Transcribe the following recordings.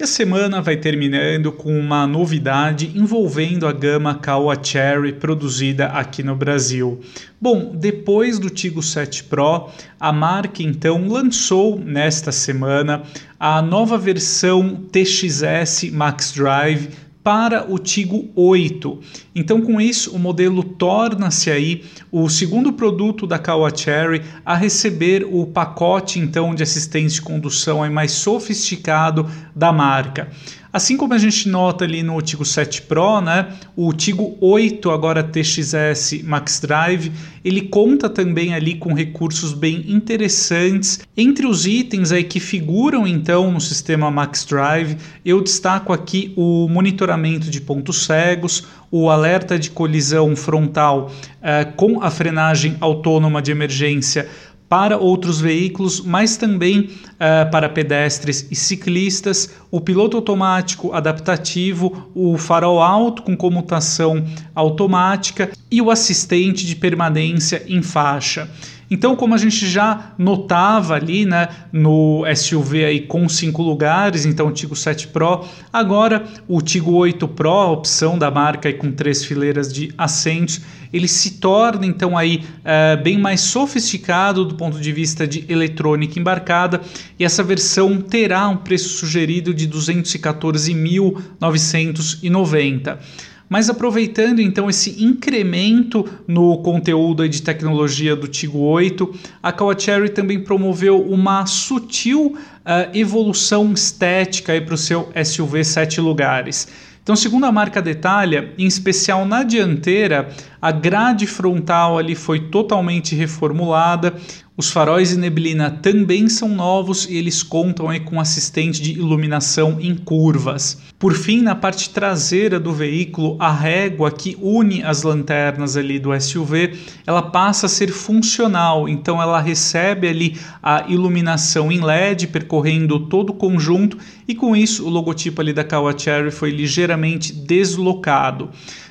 E a semana vai terminando com uma novidade envolvendo a gama Kawa Cherry produzida aqui no Brasil. Bom, depois do Tigo 7 Pro, a marca então lançou nesta semana a nova versão TXS Max Drive para o Tigo 8. Então, com isso, o modelo torna-se aí o segundo produto da Kawa Cherry a receber o pacote então de assistência de condução aí mais sofisticado da marca. Assim como a gente nota ali no Tigo 7 Pro, né, o Tigo 8 agora TXS Max Drive, ele conta também ali com recursos bem interessantes. Entre os itens aí que figuram então no sistema Max Drive, eu destaco aqui o monitoramento de pontos cegos, o alerta de colisão frontal uh, com a frenagem autônoma de emergência para outros veículos, mas também uh, para pedestres e ciclistas, o piloto automático adaptativo, o farol alto com comutação automática e o assistente de permanência em faixa. Então, como a gente já notava ali né, no SUV aí com cinco lugares, então o Tigo 7 Pro, agora o Tigo 8 Pro, a opção da marca aí com três fileiras de assentos, ele se torna então aí uh, bem mais sofisticado do ponto de vista de eletrônica embarcada e essa versão terá um preço sugerido de 214.990. Mas aproveitando então esse incremento no conteúdo de tecnologia do Tigo 8, a Kawachery também promoveu uma sutil uh, evolução estética para o seu SUV 7 lugares. Então, segundo a marca detalha, em especial na dianteira, a grade frontal ali foi totalmente reformulada, os faróis de neblina também são novos e eles contam aí com assistente de iluminação em curvas. Por fim, na parte traseira do veículo, a régua que une as lanternas ali do SUV, ela passa a ser funcional, então ela recebe ali a iluminação em LED percorrendo todo o conjunto e com isso o logotipo ali da Kawachery foi ligeiramente deslocado.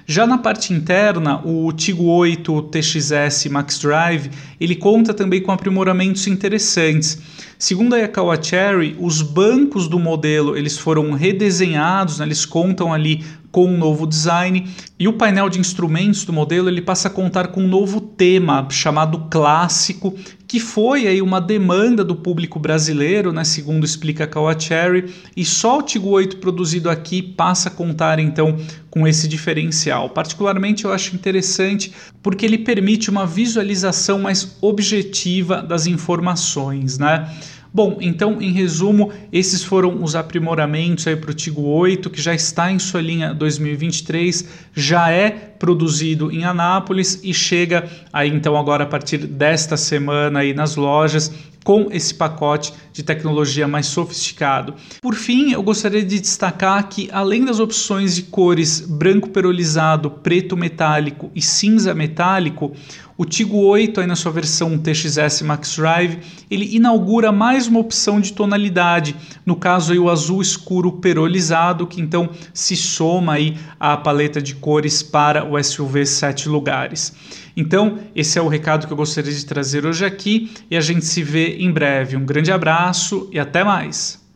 Já na parte interna, o Tigo 8 TXS Max Drive, ele conta também com aprimoramentos interessantes. Segundo a Yakawa Cherry, os bancos do modelo eles foram redesenhados, né? eles contam ali com um novo design e o painel de instrumentos do modelo ele passa a contar com um novo tema chamado clássico, que foi aí uma demanda do público brasileiro, né, segundo explica a Kawacherry, e só o Tigo 8 produzido aqui passa a contar então com esse diferencial. Particularmente eu acho interessante porque ele permite uma visualização mais objetiva das informações, né? Bom, então, em resumo, esses foram os aprimoramentos para o Tigo 8, que já está em sua linha 2023, já é produzido em Anápolis e chega aí então agora a partir desta semana aí nas lojas com esse pacote de tecnologia mais sofisticado. Por fim, eu gostaria de destacar que além das opções de cores branco perolizado, preto metálico e cinza metálico, o Tigo 8, aí na sua versão TXS Max Drive, ele inaugura mais uma opção de tonalidade, no caso aí o azul escuro perolizado, que então se soma aí à paleta de cores para o SUV 7 lugares. Então, esse é o recado que eu gostaria de trazer hoje aqui e a gente se vê em breve. Um grande abraço e até mais!